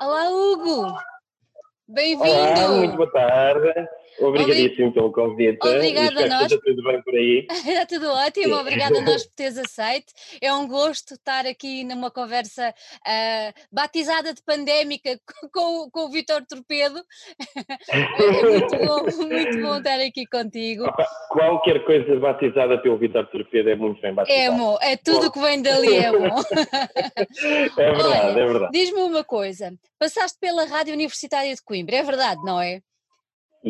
Olá, Hugo! Bem-vindo! Muito boa tarde. Obrigadíssimo pelo convite. Obrigada a nós. Esteja tudo bem por aí. Está tudo ótimo, obrigada a nós por teres aceito. É um gosto estar aqui numa conversa uh, batizada de pandémica com, com o Vitor Torpedo. é muito bom, muito bom estar aqui contigo. Opa, qualquer coisa batizada pelo Vitor Torpedo é muito bem batizada. É, bom, é tudo que vem dali, é bom. é verdade, Olha, é verdade. Diz-me uma coisa, passaste pela Rádio Universitária de Coimbra, é verdade, não é?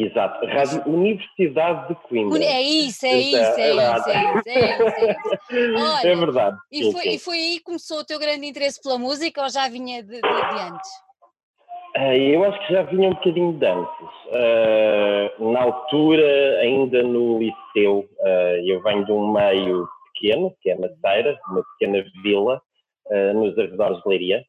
Exato, Rádio Universidade de Coimbra. É isso, é isso, é, é isso, é isso, é isso. Olha, é verdade. E foi, e foi aí que começou o teu grande interesse pela música ou já vinha de, de, de antes? Uh, eu acho que já vinha um bocadinho de antes. Uh, na altura, ainda no liceu, uh, eu venho de um meio pequeno, que é Maceira, uma pequena vila, nos arredores de Leiria,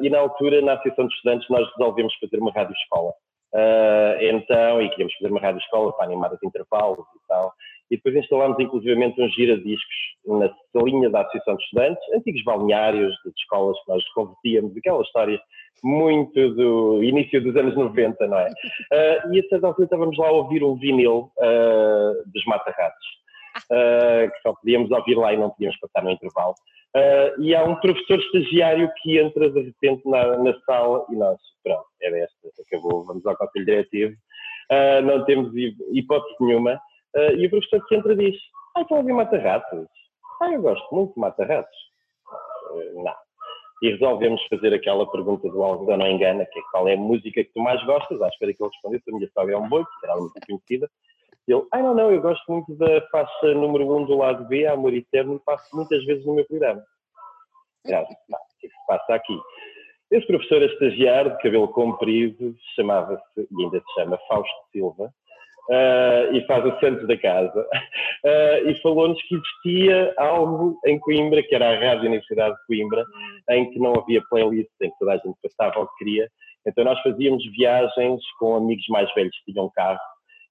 e na altura, na Associação de Estudantes, nós resolvemos fazer uma rádio-escola. Uh, então, e queríamos fazer uma rádio escola para animar os intervalos e tal. E depois instalámos inclusivamente uns giradiscos na salinha da Associação de Estudantes, antigos balneários de escolas que nós convertíamos, aquela história muito do início dos anos 90, não é? Uh, e a certa altura estávamos lá a ouvir um vinil uh, dos Mata-Ratos, que só podíamos ouvir lá e não podíamos passar no intervalo. Uh, e há um professor estagiário que entra de repente na, na sala e nós, pronto, era esta, acabou, vamos ao conselho diretivo, uh, não temos hipótese nenhuma. Uh, e o professor que entra diz: Ah, estão a ouvir mata-ratos? Ah, eu gosto muito de mata-ratos. não. E resolvemos fazer aquela pergunta do algodão não engana, que é qual é a música que tu mais gostas? À espera que ele respondesse, a minha sogra é um boi, que era muito conhecida. Ele, ah, não, não, eu gosto muito da faixa número 1 um do lado B, Amor Eterno, passo muitas vezes no meu programa. Que se passa aqui? Esse professor a estagiar, de cabelo comprido, chamava-se, e ainda se chama, Fausto Silva, uh, e faz o centro da casa, uh, e falou-nos que existia algo em Coimbra, que era a Rádio Universidade de Coimbra, em que não havia playlist, em que toda a gente passava o que queria. Então nós fazíamos viagens com amigos mais velhos que tinham carro,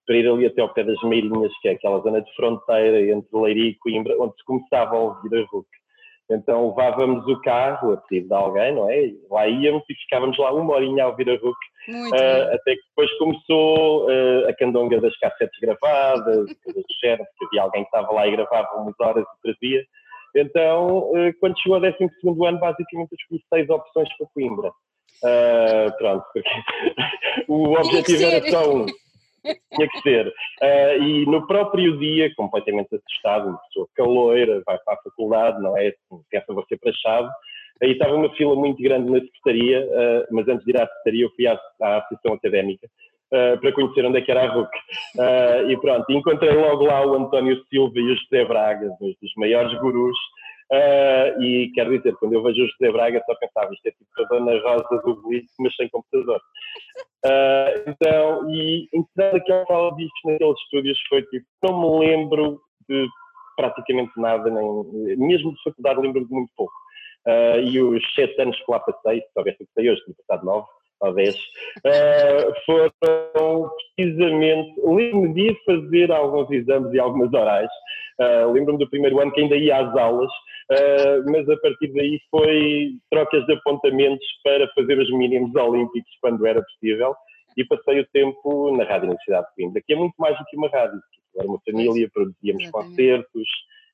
para ir ali até ao pé das Meirinhas, que é aquela zona de fronteira entre Leiria e Coimbra, onde se começava a ouvir a RUC. Então levávamos o carro a pedido de alguém, não é? Lá íamos e ficávamos lá uma horinha a ouvir a RUC, uh, até que depois começou uh, a candonga das cassetes gravadas, coisas do género, porque havia alguém que estava lá e gravava umas horas e trazia. Então, uh, quando chegou ao 12 ano, basicamente eu escolhi seis opções para Coimbra. pronto, porque o objetivo era só um tinha que ser. Uh, e no próprio dia, completamente assustado, uma pessoa caloira, vai para a faculdade, não é? Pensa você para a chave. Aí estava uma fila muito grande na secretaria, uh, mas antes de ir à secretaria eu fui à, à associação académica uh, para conhecer onde é que era a RUC. e pronto, encontrei logo lá o António Silva e o José Braga, dois dos maiores gurus Uh, e quero dizer, quando eu vejo o José Braga, só pensava, isto é tipo a Dona Rosa do Blitz, mas sem computador. Uh, então, e entrando aquela sala de discos naqueles estúdios foi tipo, não me lembro de praticamente nada, nem, mesmo de faculdade lembro-me de muito pouco. Uh, e os sete anos que lá passei, se soubesse que passei hoje, tinha passado nove ou dez, foram precisamente, lembro-me de fazer alguns exames e algumas orais, Uh, Lembro-me do primeiro ano que ainda ia às aulas, uh, mas a partir daí foi trocas de apontamentos para fazer os mínimos olímpicos quando era possível e passei o tempo na Rádio Universidade de Coimbra, que é muito mais do que uma rádio, era uma família, produzíamos concertos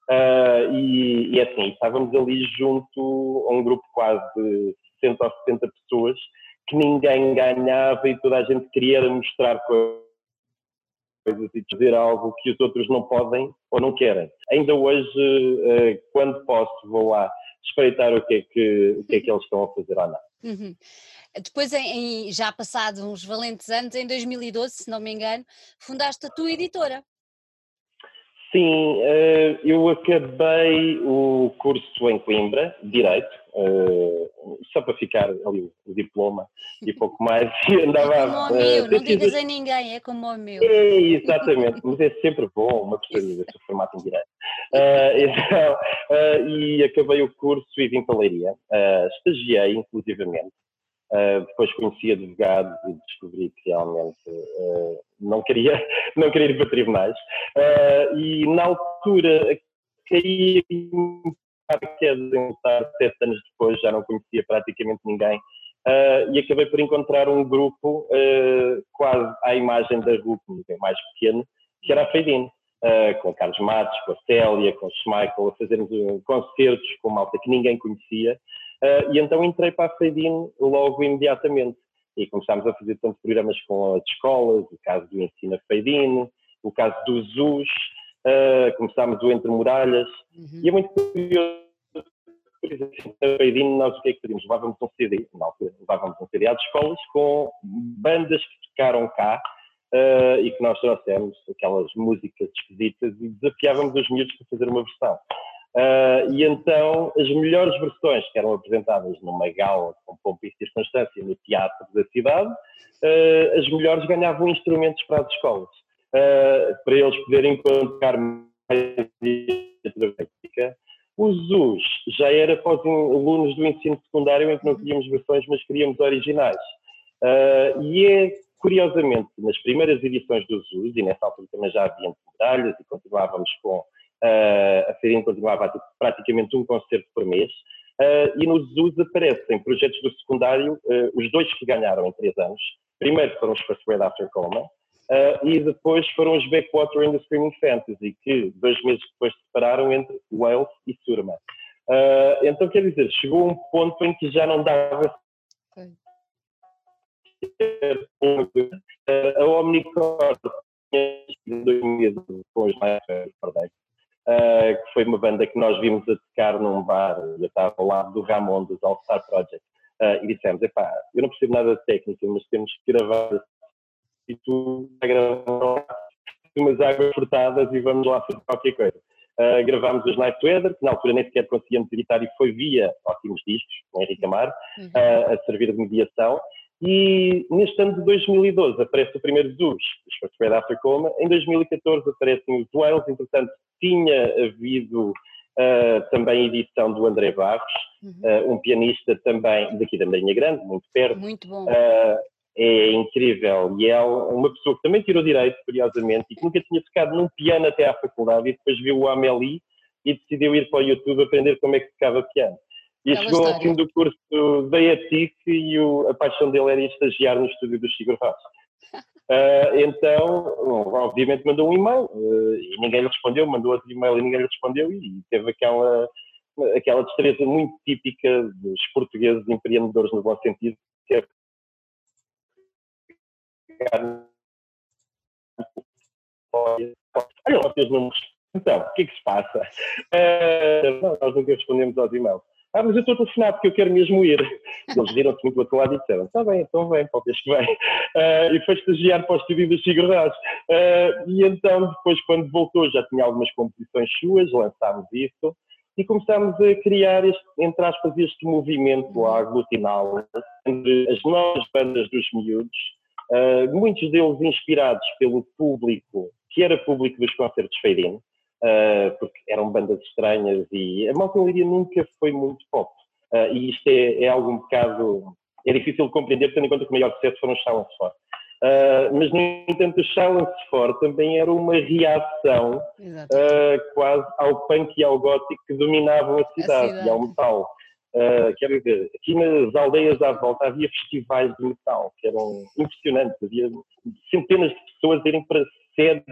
uh, e, e é assim, estávamos ali junto a um grupo quase de 60 ou 70 pessoas que ninguém ganhava e toda a gente queria mostrar coisas coisas e dizer algo que os outros não podem ou não querem. Ainda hoje, eh, quando posso, vou lá espreitar o que é que, o que, é que eles estão a fazer ou não. Uhum. Depois, em, já passados uns valentes anos, em 2012, se não me engano, fundaste a tua editora. Sim, eh, eu acabei o curso em Coimbra, Direito, eh, só para ficar ali o diploma e pouco mais. E andava é como o meu, não digas a ninguém, é como o meu. É, exatamente, mas é sempre bom uma pessoa dizer formato em Direito. Então, e acabei o curso e vim para a Leiria. Estagiei, inclusivamente, Uh, depois conheci advogados e descobri que realmente uh, não, queria, não queria ir para tribunais. Uh, e na altura caí para queda sete anos depois, já não conhecia praticamente ninguém. E acabei por encontrar um grupo quase à imagem da grupo, mais pequeno, que era a Feidin, com Carlos Matos, com a Célia, com o Schmeichel, a fazermos concertos com malta que ninguém conhecia, e então entrei para a Feidin logo imediatamente. E começámos a fazer tantos programas com as escolas, o caso do Ensino a Feidin, o caso do ZUS, começámos o Entre Muralhas, uhum. e é muito curioso por exemplo, na Beirino nós o que é que fazíamos? Levávamos um CD, na altura, levávamos um CD às escolas com bandas que tocaram cá uh, e que nós trouxemos aquelas músicas esquisitas e desafiávamos os miúdos para fazer uma versão. Uh, e então as melhores versões que eram apresentadas numa gala com pompa e circunstância no teatro da cidade, uh, as melhores ganhavam instrumentos para as escolas, uh, para eles poderem encontrar mais o ZUS já era para os alunos do ensino secundário em que não queríamos versões, mas queríamos originais. E é, curiosamente, nas primeiras edições do ZUS, e nessa altura também já havia medalhas e continuávamos com, uh, a Feirinha continuava a ter praticamente um concerto por mês, uh, e no ZUS aparecem projetos do secundário, os dois que ganharam em três anos. Primeiro foram os First Grade After Coma, Uh, e depois foram os Backwater and the Screaming Fantasy, que dois meses depois se separaram entre Wales e Surma. Uh, então, quer dizer, chegou um ponto em que já não dava. Uh, a Omnicord tinha dois meses com os Nightmare uh, que foi uma banda que nós vimos a tocar num bar, eu estava ao lado do Ramon dos All Star Project, uh, e dissemos: epá, eu não percebo nada de técnica, mas temos que gravar e tu gravar umas águas furtadas e vamos lá fazer qualquer coisa. Uh, gravámos os Night Weather, que na altura nem sequer conseguíamos editar e foi via ótimos discos, com Henrique Amar, uhum. uh, a servir de mediação. E neste ano de 2012 aparece o primeiro dos, os First Grade After Coma. Em 2014 aparecem os Wales, entretanto tinha havido uh, também edição do André Barros, uhum. um pianista também daqui da Marinha Grande, muito perto. Muito bom é incrível. E é uma pessoa que também tirou direito, curiosamente, e que nunca tinha tocado num piano até à faculdade, e depois viu o Amélie e decidiu ir para o YouTube aprender como é que tocava piano. E Aquela chegou história. ao fim do curso da ETIC e o, a paixão dele era estagiar no estúdio do Chico. Uh, então, obviamente mandou um e-mail uh, e ninguém lhe respondeu, mandou outro e-mail e ninguém lhe respondeu e teve aquela, aquela destreza muito típica dos portugueses empreendedores no bom sentido, que é Olha os números. Então, o que é que se passa? Uh, não, nós nunca respondemos aos e-mails. Ah, mas eu estou a telefonar porque eu quero mesmo ir. Eles viram-se muito lado e disseram: está bem, então vem, o que vem. Uh, e foi estagiar para o estúdio da Sigurdás. Uh, e então, depois, quando voltou, já tinha algumas composições suas, lançámos isso e começámos a criar, este, entre aspas, este movimento a entre as novas bandas dos miúdos Uh, muitos deles inspirados pelo público, que era público dos concertos Feirin, uh, porque eram bandas estranhas e a Malta Líria nunca foi muito pop. Uh, e isto é, é, algo um bocado. é difícil de compreender, tendo em conta que o maior sucesso foram os Silence For. mas, no entanto, os Silence For também era uma reação quase ao punk e ao gótico que dominavam a cidade, a cidade. e ao metal. Uh, quero dizer, aqui nas aldeias à volta havia festivais de metal que eram impressionantes, havia centenas de pessoas irem para sedes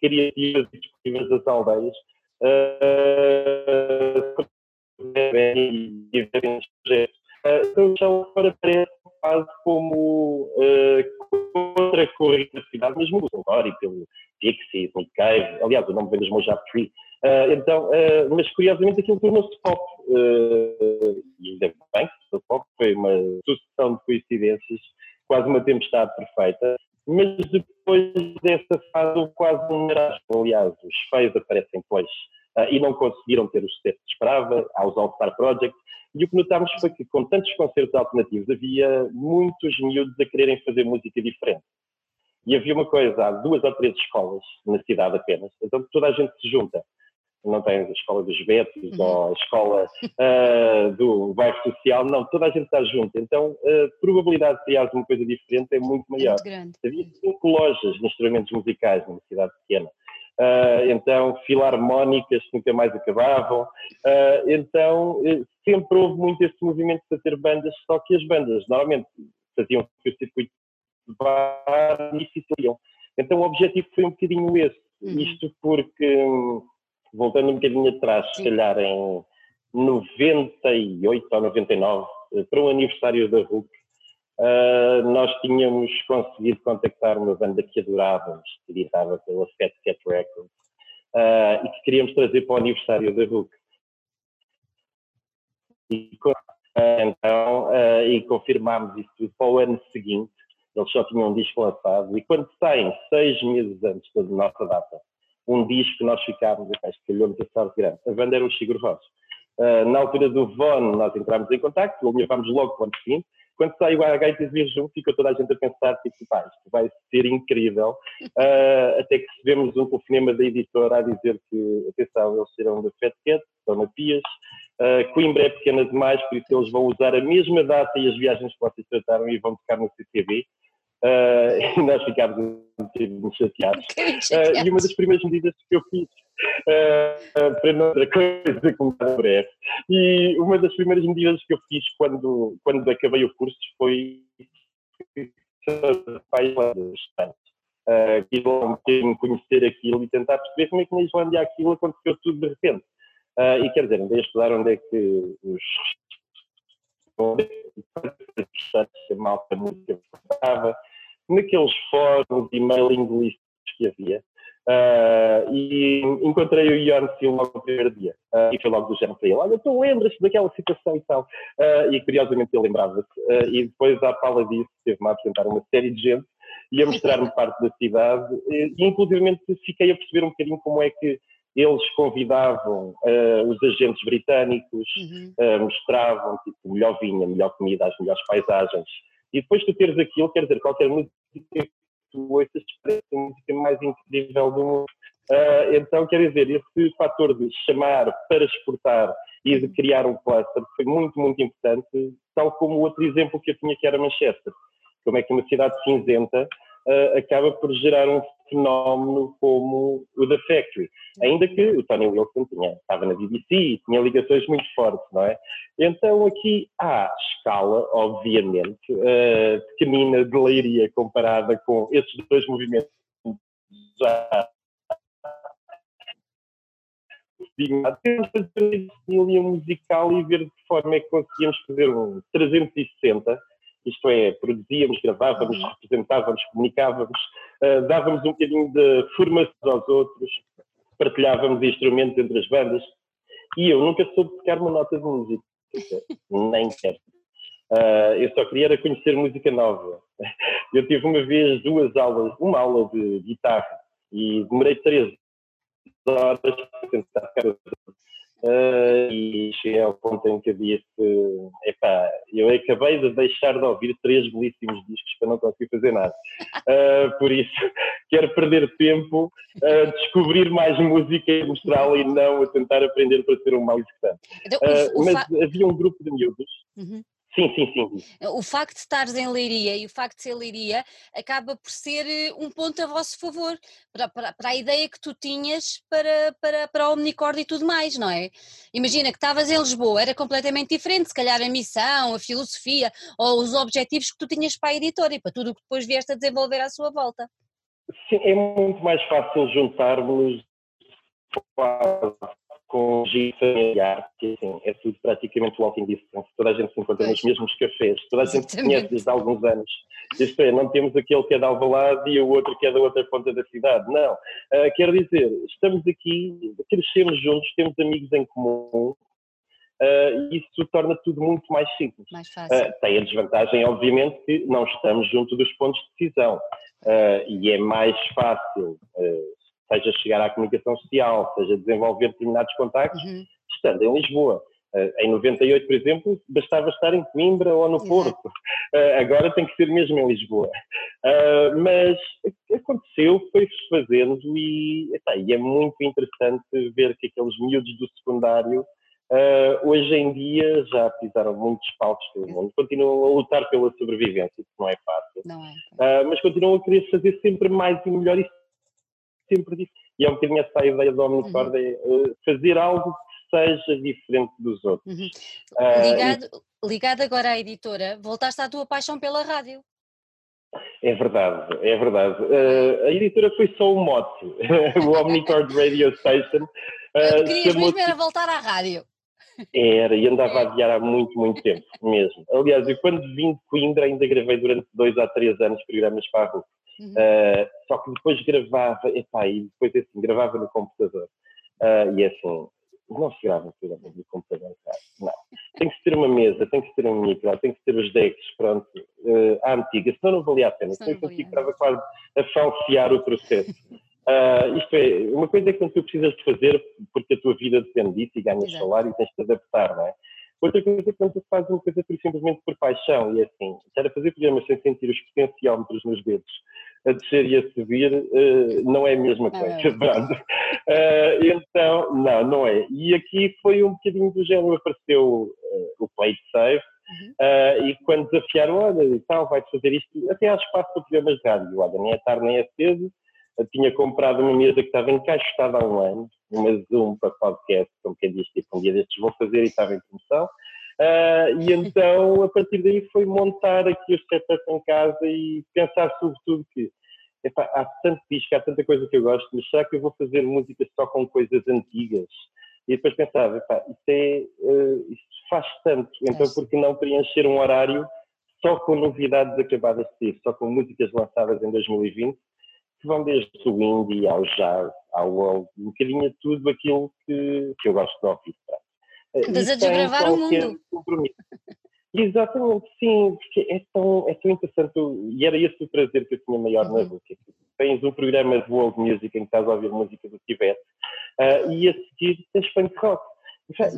criativas e disponíveis das aldeias e verem projetos. Uh, então já agora parece quase como uh, contra-corrente da cidade, mesmo pelo Lori, pelo Pixies, Nick Cave, aliás o nome vem dos Mojave Tree, Uh, então, uh, mas curiosamente aquilo tornou-se pop. Uh, e ainda bem que pop foi uma sucessão de coincidências, quase uma tempestade perfeita. Mas depois dessa fase houve quase um marasmo. Aliás, os feios aparecem depois e não conseguiram ter o sucesso que esperava aos All-Star Project. E o que notámos foi que com tantos concertos alternativos havia muitos miúdos a quererem fazer música diferente. E havia uma coisa, há duas ou três escolas na cidade apenas, então toda a gente se junta não tens a escola dos Betos uhum. ou a escola uh, do bairro social, não, toda a gente está junto. Então a probabilidade de criar uma coisa diferente é muito maior. É muito Havia cinco lojas de instrumentos musicais numa cidade pequena. uh, então filarmónicas que nunca mais acabavam. Uh, então sempre houve muito esse movimento de ter bandas, só que as bandas normalmente faziam o circuito de bar e se Então o objetivo foi um bocadinho esse. Uhum. Isto porque, voltando um bocadinho atrás, Sim. se calhar em 98 ou 99, para o aniversário da RUC, uh, nós tínhamos conseguido contactar uma banda que adorávamos, que editava pela Fat Cat Records, uh, e que queríamos trazer para o aniversário da RUC. E, uh, então, e confirmámos isso tudo para o ano seguinte, eles só tinham um disco lançado, e quando saem seis meses antes da nossa data, um disco nós ficámos, que calhou-nos a grande, a banda era o Rós. Uh, na altura do VON, nós entramos em contato, levámos logo para o ano seguinte, quando saiu a HTV junto, ficou toda a gente a pensar, tipo, pá, isto vai ser incrível. Uh, até que recebemos um telefonema da editora a dizer que, atenção, eles serão da Fat Cat, na Pias, uh, Coimbra é pequena demais, por isso eles vão usar a mesma data e as viagens que vocês trataram e vão tocar no CCB. Uh, e nós ficámos um bocadinho chateados. Uh, e uma das primeiras medidas que eu fiz, uh, para não outra coisa como breve, e uma das primeiras medidas que eu fiz quando, quando acabei o curso foi uh, ir lá um bocadinho conhecer aquilo e tentar perceber como é que na Islândia aquilo aconteceu tudo de repente. Uh, e quer dizer, andei a estudar onde é que os a malta música estava, naqueles fóruns e mailing lists que havia. Uh, e encontrei o Ian Sil logo no primeiro dia. Uh, e foi logo do género para ele: Olha, tu lembras-te daquela situação e tal. Uh, e curiosamente ele lembrava-se. e depois, à pala disso, teve-me a apresentar uma série de gente e a mostrar-me parte da cidade. E, inclusive, fiquei a perceber um bocadinho como é que eles convidavam os agentes britânicos, uhum. mostravam tipo, melhor vinha, melhor comida, as melhores paisagens. E depois tu teres aquilo, quer dizer, qualquer música que tu ouças parece a música mais incrível do mundo. Uh, então, quer dizer, esse fator de chamar para exportar e de criar um cluster foi muito, muito importante, tal como o outro exemplo que eu tinha que era Manchester. Como é que uma cidade cinzenta uh, acaba por gerar um fenómeno como o da Factory. Ainda que o Tony Wilson tinha, estava na BBC e tinha ligações muito fortes, não é? Então aqui há escala, obviamente, uh, pequenina de leiria comparada com esses dois movimentos já temos fazer uma musical e ver de que forma é que conseguíamos fazer um 360 isto é, produzíamos, gravávamos, uhum. representávamos, comunicávamos, uh, dávamos um bocadinho de formação aos outros, partilhávamos instrumentos entre as bandas. E eu nunca soube tocar uma nota de música, nem quero. Uh, eu só queria era conhecer música nova. Eu tive uma vez duas aulas, uma aula de guitarra e demorei três horas para tentar tocar Uh, e cheguei ao ponto em que eu disse: epá, eu acabei de deixar de ouvir três belíssimos discos para não conseguir fazer nada. Uh, por isso, quero perder tempo a descobrir mais música e mostrá-la e não a tentar aprender para ser um mau executante. Uh, mas havia um grupo de miúdos. Uhum. Sim, sim, sim. O facto de estares em Leiria e o facto de ser Leiria acaba por ser eh, um ponto a vosso favor para, para, para a ideia que tu tinhas para, para, para o Omnicord e tudo mais, não é? Imagina que estavas em Lisboa, era completamente diferente, se calhar a missão, a filosofia ou os objetivos que tu tinhas para a editora e para tudo o que depois vieste a desenvolver à sua volta. Sim, é muito mais fácil juntarmos com giro familiar, que assim, é tudo praticamente walking distance, toda a gente se encontra pois. nos mesmos cafés, toda a gente se conhece desde há alguns anos. Isto é, não temos aquele que é de Alvalade e o outro que é da outra ponta da cidade, não. Uh, quero dizer, estamos aqui, crescemos juntos, temos amigos em comum, Uh, isso torna tudo muito mais simples. Mais uh, tem a desvantagem, obviamente, que não estamos junto dos pontos de decisão uh, e é mais fácil seja chegar à comunicação social, seja desenvolver determinados contactos, uhum. estando em Lisboa. Uh, em 98, por exemplo, bastava estar em Coimbra ou no Porto. Uh, agora tem que ser mesmo em Lisboa. Uh, mas aconteceu, foi-se fazendo e, e, é muito interessante ver que aqueles miúdos do secundário hoje em dia já pisaram muitos palcos pelo mundo, continuam a lutar pela sobrevivência, isso não é fácil. Não é. mas continuam a querer fazer sempre mais e melhor e sempre disse. e é um bocadinho essa a ideia do Omnicord, uhum. é fazer algo que seja diferente dos outros. Uhum. Uh, ligado, ligado agora à editora, voltaste à tua paixão pela rádio. É verdade, é verdade. Uh, a editora foi só um mote, o Omnicord Radio Station. Uh, querias mesmo era voltar à rádio. Era, e andava a adiar há muito, muito tempo mesmo. Aliás, eu quando vim de Coimbra ainda gravei durante dois a três anos programas para a RUC. Uhum. Uh, só que depois gravava, epá, e depois assim, gravava no computador. Uh, e é assim, não se grava programas no computador, não. Tem que ter uma mesa, tem que ter um micro, tem que ter os decks, pronto, uh, à antiga, senão não valia a pena. Senão eu que estava quase a falsear o processo. Uh, isto é, uma coisa é quando tu precisas de fazer porque a tua vida depende disso e ganhas Exato. salário e tens de te adaptar, não é? Outra coisa é quando tu fazes uma coisa por, simplesmente por paixão e é assim, estar a fazer programas sem sentir os potenciómetros nos dedos, a descer e a subir, uh, não é a mesma coisa, não, uh, então, não, não é. E aqui foi um bocadinho do género, apareceu uh, o Play Save, uhum. e quando desafiaram, olha, e tal, vai fazer isto, até há espaço para programas de rádio, olha, nem é tarde nem é cedo, eu tinha comprado uma mesa que estava encaixotada há um ano, uma Zoom para podcast, como quem diz, tipo, um dia destes vou fazer e estava em promoção. Uh, e então, a partir daí, foi montar aqui os setup em casa e pensar sobretudo que epá, há tanto disco, há tanta coisa que eu gosto, mas será que eu vou fazer música só com coisas antigas? E depois pensava, epá, isto, é, uh, isto faz tanto, então por que não preencher um horário só com novidades acabadas de ter, só com músicas lançadas em 2020 que vão desde o indie ao jazz, ao world, um bocadinho de tudo aquilo que, que eu gosto de ouvir. Andas a desbravar o mundo. Compromisso. Exatamente, sim, porque é tão, é tão interessante, e era esse o prazer que eu tinha maior uhum. na música. Tens um programa de world music em que estás a ouvir música do Tibete, uh, e a seguir tens punk rock. Isso é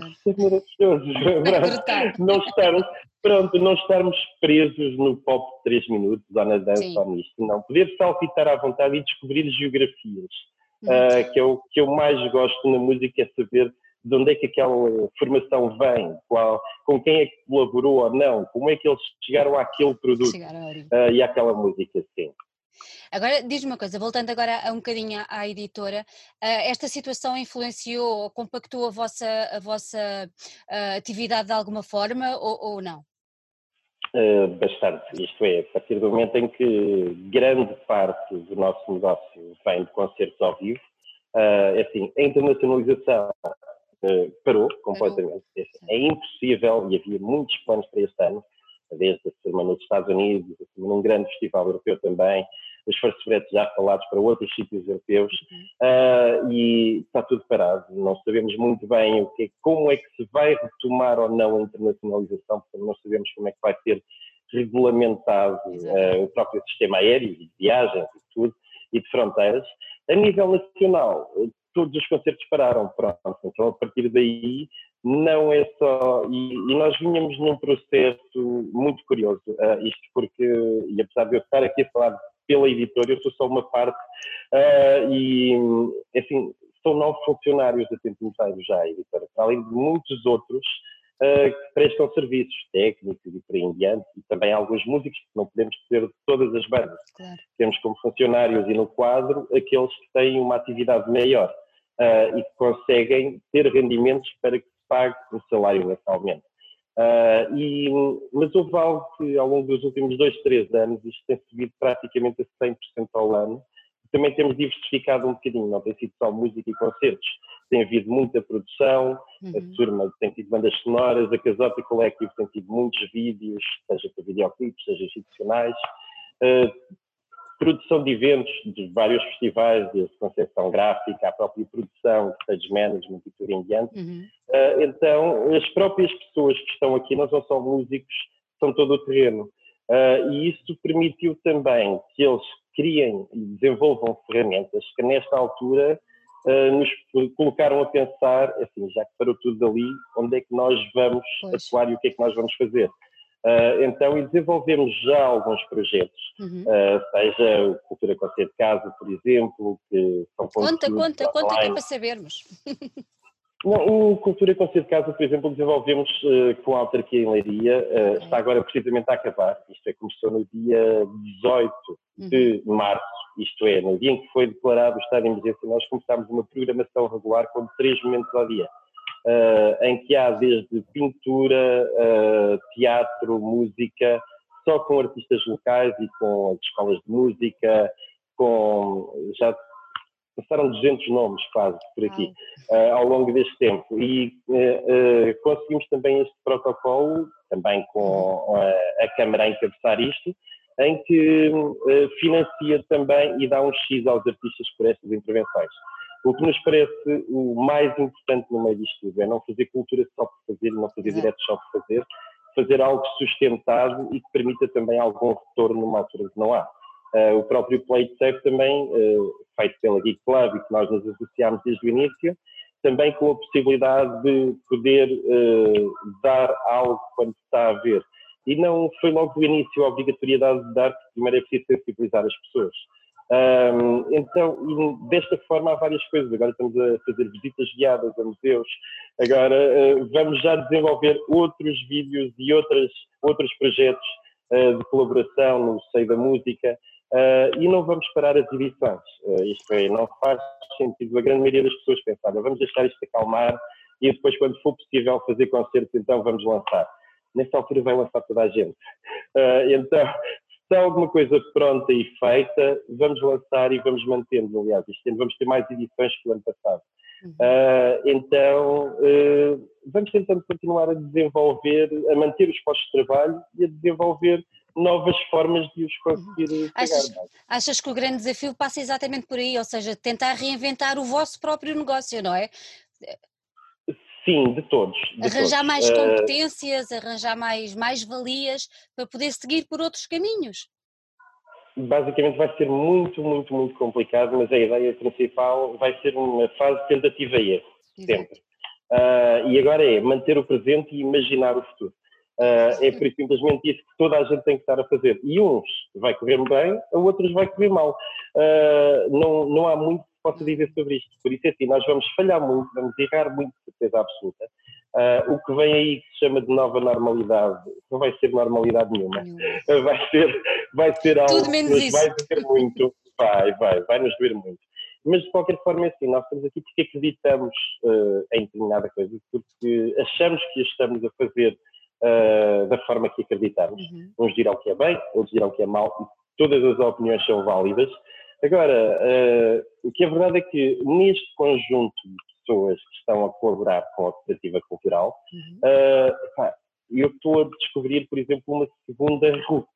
não estarmos, pronto, não estarmos presos no pop de 3 minutos ou na dança ou nisto, não. Poder saltitar à vontade e descobrir geografias, uh, que, é o, que eu mais gosto na música, é saber de onde é que aquela formação vem, qual, com quem é que colaborou ou não, como é que eles chegaram àquele produto uh, e àquela música, sim. Agora, diz-me uma coisa, voltando agora a um bocadinho à editora, uh, esta situação influenciou ou compactou a vossa, a vossa uh, atividade de alguma forma ou, ou não? Uh, bastante, isto é, a partir do momento em que grande parte do nosso negócio vem de concertos ao vivo, é assim, a internacionalização parou completamente, parou. é impossível e havia muitos planos para este ano, desde a semana nos Estados Unidos, num grande festival europeu também, os First Fretes já falados para outros sítios europeus uh, e está tudo parado. Não sabemos muito bem o que, como é que se vai retomar ou não a internacionalização, porque não sabemos como é que vai ser regulamentado uh, o próprio sistema aéreo de viagens e tudo, e de fronteiras. A nível nacional, todos os concertos pararam, pronto. Então, a partir daí, não é só. E, e nós vinhamos num processo muito curioso, uh, isto porque, e apesar de eu estar aqui a falar pela editora, eu sou só uma parte, uh, e, assim, são nove funcionários a tempo inteiro já a editora, além de muitos outros uh, que prestam serviços técnicos e por aí em diante, e também alguns músicos, que não podemos ter todas as bandas. Claro. Temos como funcionários e no quadro aqueles que têm uma atividade maior uh, e que conseguem ter rendimentos para que pague o salário mensalmente. Uh, e, mas houve algo que ao longo dos últimos dois, três anos isto tem subido praticamente a 100% ao ano. Também temos diversificado um bocadinho, não tem sido só música e concertos. Tem havido muita produção, uhum. a turma tem tido bandas sonoras, a Casota Collective tem tido muitos vídeos, seja para videoclipes, seja institucionais. Uh, produção de eventos de vários festivais, desde concepção gráfica, a própria produção, stage management e tudo em diante. Uhum. Uh, então, as próprias pessoas que estão aqui não são só músicos, são todo o terreno. Uh, e isso permitiu também que eles criem e desenvolvam ferramentas que, nesta altura, uh, nos colocaram a pensar, assim, já que parou tudo ali, onde é que nós vamos pois. atuar e o que é que nós vamos fazer. Uh, então, e desenvolvemos já alguns projetos, uhum. uh, seja o Cultura Conceito de Casa, por exemplo, que são Conta, conta, conta que é para sabermos. Não, o Cultura Conselho de Casa, por exemplo, desenvolvemos uh, com a autarquia em Leiria, uh, está agora precisamente a acabar, isto é, começou no dia 18 uhum. de março, isto é, no dia em que foi declarado o estado de emergência, nós começámos uma programação regular com três momentos ao dia, uh, em que há desde pintura, teatro, música, só com artistas locais e com as escolas de música, com já passaram 200 nomes quase por aqui uh, ao longo deste tempo e uh, uh, conseguimos também este protocolo, também com a, a Câmara a encabeçar isto, em que financia também e dá um X aos artistas por estas intervenções. O que nos parece o mais importante no meio disto tudo é não fazer cultura só por fazer, não fazer diretos só por fazer, fazer algo sustentado e que permita também algum retorno numa altura que não há. Uh, o próprio Play Safe também, uh, feito pela Geek Club e que nós nos associámos desde o início, também com a possibilidade de poder uh, dar algo quando está a ver. E não foi logo do início a obrigatoriedade de dar, porque primeiro é preciso sensibilizar as pessoas. Um, então, desta forma há várias coisas. Agora estamos a fazer visitas guiadas a museus. Agora uh, vamos já desenvolver outros vídeos e outras, outros projetos uh, de colaboração no seio da música. Uh, e não vamos parar as edições. Isto é, não faz sentido. A grande maioria das pessoas pensar, vamos deixar isto acalmar e depois, quando for possível fazer concertos, então vamos lançar. Nessa altura vai lançar toda a gente. Uh, então, se há alguma coisa pronta e feita, vamos lançar e vamos mantendo. Aliás, este ano vamos ter mais edições que o ano passado. Uh, então, uh, vamos tentando continuar a desenvolver, a manter os postos de trabalho e a desenvolver novas formas de os conseguir uhum. achas, achas, que o grande desafio passa exatamente por aí, ou seja, tentar reinventar o vosso próprio negócio, não é? Sim, de todos. De arranjar todos. mais uh, competências, arranjar mais, mais valias para poder seguir por outros caminhos. Basicamente vai ser muito, muito, muito complicado, mas a ideia principal vai ser uma fase tentativa e erro, sempre. Uh, e agora é manter o presente e imaginar o futuro. Uh, é por simplesmente isso que toda a gente tem que estar a fazer. E uns vai correr bem, a outros vai correr mal. Uh, não, não há muito possa dizer sobre isto. Por isso é assim, nós vamos falhar muito, vamos errar muito, certeza absoluta. Uh, o que vem aí que se chama de nova normalidade, não vai ser normalidade nenhuma. vai ser, vai ser algo Tudo menos que vai doer muito. Vai, vai, vai nos doer muito. Mas de qualquer forma é assim, nós estamos aqui porque acreditamos em determinada coisa, porque achamos que estamos a fazer uh, da forma que acreditarmos. Uhum. Uns dirão que é bem, outros dirão que é mau, e todas as opiniões são válidas. Agora, uh, o que é verdade é que neste conjunto de pessoas que estão a colaborar com a cooperativa cultural, uhum. uh, pá, eu estou a descobrir, por exemplo, uma segunda RUC.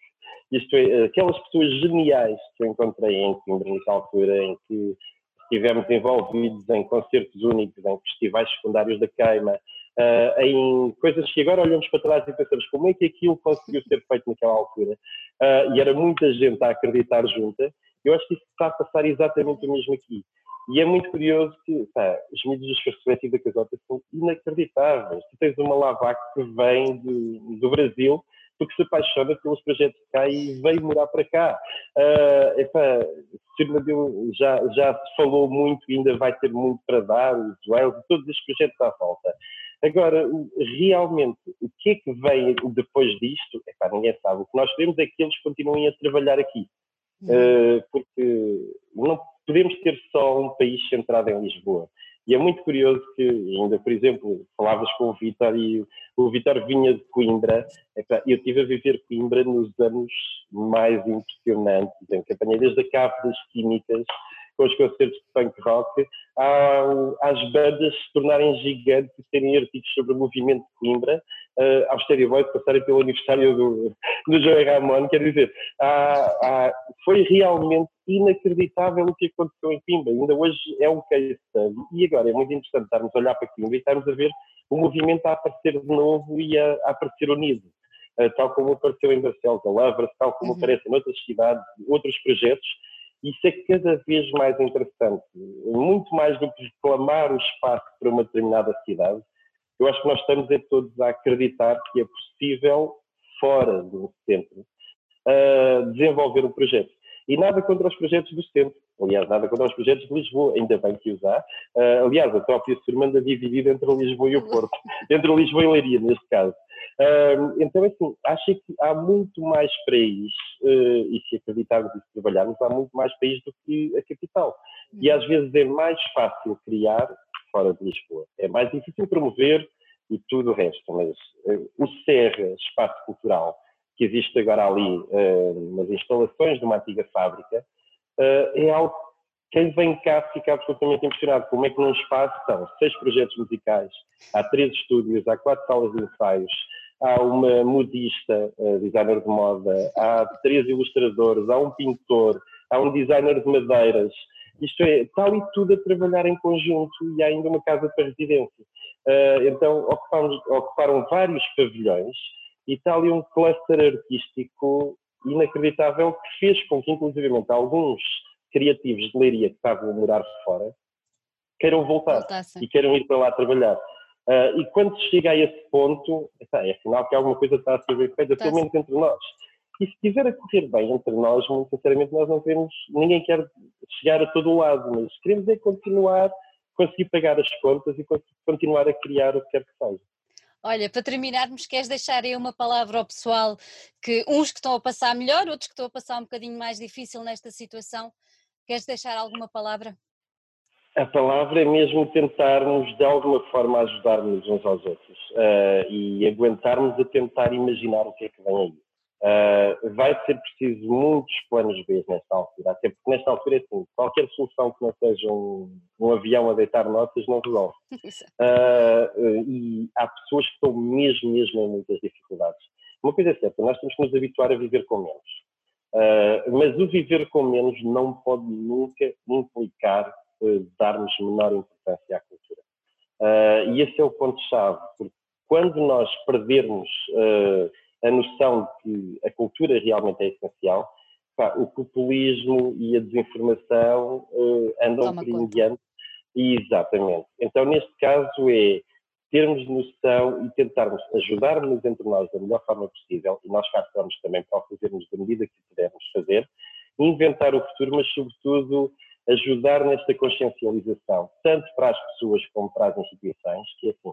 Isto é, aquelas pessoas geniais que eu encontrei em Coimbra, nessa altura, em que estivemos envolvidos em concertos únicos, em festivais secundários da queima, uh, em coisas que agora olhamos para trás e pensamos como é que aquilo conseguiu ser feito naquela altura. Uh, e era muita gente a acreditar junta. Eu acho que isso está a passar exatamente o mesmo aqui. E é muito curioso que pá, os mídias dos e da Casota são inacreditáveis. Tu tens uma Lavac que vem de, do Brasil porque se apaixona pelos projetos de cá e veio morar para cá. Uh, epá, já, já se falou muito e ainda vai ter muito para dar, os Wells, todos estes projetos à volta. Agora, realmente, o que é que vem depois disto? Epá, ninguém sabe. O que nós queremos é que eles continuem a trabalhar aqui. Uh, porque não podemos ter só um país centrado em Lisboa. E é muito curioso que, ainda, por exemplo, falavas com o Vitor e o Vitor vinha de Coimbra. Eu estive a viver Coimbra nos anos mais impressionantes, em que apanhei desde a cave das químicas com os concertos de punk rock, às bandas se tornarem gigantes e terem artigos sobre o movimento de Coimbra, uh, aos Stereo Boys passarem pelo aniversário do, do Joey Ramon, quer dizer, foi realmente inacreditável o que aconteceu em Coimbra, ainda hoje é um case study, e agora é muito interessante estarmos a olhar para Coimbra e estarmos a ver o movimento a aparecer de novo e a, a aparecer unido. Uh, tal como apareceu em Barcelos, a Lavras, tal como uhum. aparece em outras cidades, outros projetos, isso é cada vez mais interessante. Muito mais do que reclamar o espaço para uma determinada cidade, eu acho que nós estamos é todos a acreditar que é possível, fora do centro, uh, desenvolver um projeto. E nada contra os projetos do centro. Aliás, nada contra os projetos de Lisboa, ainda bem que os há. Uh, aliás, a própria Sermanda dividida entre Lisboa e o Porto, entre Lisboa e Leiria, neste caso. Uh, então, assim, acho que há muito mais país, uh, e se acreditarmos e se trabalharmos, há muito mais país do que a capital. E às vezes é mais fácil criar fora de Lisboa. É mais difícil promover e tudo o resto, mas uh, o Serra, espaço cultural, que existe agora ali uh, nas instalações de uma antiga fábrica, uh, é algo quem vem cá fica absolutamente impressionado. Como é que num espaço estão seis projetos musicais, há três estúdios, há quatro salas de ensaios, há uma modista, designer de moda, há três ilustradores, há um pintor, há um designer de madeiras. Isto é, tal e tudo a trabalhar em conjunto e há ainda uma casa para residência. Uh, então, ocupamos, ocuparam vários pavilhões e está ali um cluster artístico inacreditável que fez com que, inclusivamente, alguns criativos de Leiria que estavam a morar fora queiram voltar Voltasse. e queiram ir para lá trabalhar. Uh, e quando se chega a esse ponto, é sinal que alguma coisa está a ser bem feita, pelo menos entre nós. E se estiver a correr bem entre nós, muito sinceramente, nós não queremos, ninguém quer chegar a todo o lado, mas queremos é continuar, conseguir pagar as contas e continuar a criar o que quer que seja. Olha, para terminarmos, queres deixar aí uma palavra ao pessoal que uns que estão a passar melhor, outros que estão a passar um bocadinho mais difícil nesta situação? Queres deixar alguma palavra? A palavra é mesmo tentarmos de alguma forma ajudar-nos uns aos outros uh, e aguentarmos a tentar imaginar o que é que vem aí. Uh, vai ser preciso muitos planos B nesta altura, até porque nesta altura é assim, qualquer solução que não seja um, um avião a deitar notas não resolve. Uh, e há pessoas que estão mesmo, mesmo em muitas dificuldades. Uma coisa é certa, nós temos que nos habituar a viver com menos. Uh, mas o viver com menos não pode nunca implicar darmos menor importância à cultura. e esse é o ponto-chave, porque quando nós perdermos a noção de que a cultura realmente é essencial, pá, o populismo e a desinformação uh, andam por diante. Exatamente. Então, neste caso, é termos noção e tentarmos ajudar-nos entre nós da melhor forma possível, e nós cá estamos também para o fazermos da medida que pudermos fazer, inventar o futuro, mas, sobretudo, ajudar nesta consciencialização, tanto para as pessoas como para as instituições, que assim,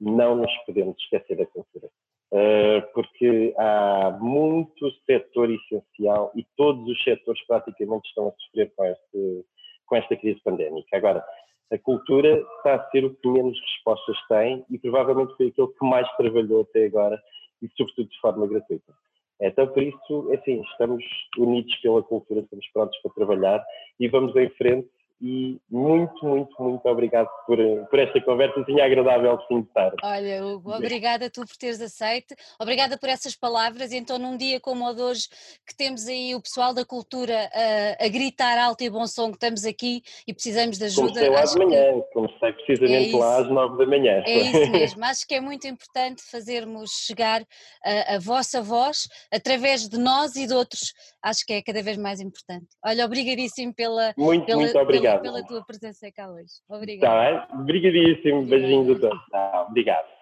não nos podemos esquecer da cultura. Eh, porque há muito setor essencial e todos os setores praticamente estão a sofrer com, este, com esta crise pandémica. Agora, a cultura está a ser o que menos respostas tem e provavelmente foi aquele que mais trabalhou até agora e sobretudo de forma gratuita. Então, por isso, é assim, estamos unidos pela cultura, estamos prontos para trabalhar e vamos em frente e muito, muito, muito obrigado por, por esta conversa tinha agradável de fim de tarde. Olha, Hugo, obrigada tu por teres aceito, obrigada por essas palavras. Então, num dia como o de hoje, que temos aí o pessoal da cultura a, a gritar alto e bom som, que estamos aqui e precisamos de ajuda. Comecei lá de manhã, que... comecei precisamente é lá às nove da manhã. É isso mesmo, acho que é muito importante fazermos chegar a, a vossa voz através de nós e de outros, acho que é cada vez mais importante. Olha, obrigadíssimo pela. Muito, pela, muito obrigado obrigado. pela tua presença cá hoje. Obrigada. Tá, obrigadíssimo. Beijinhos a todos. Obrigado.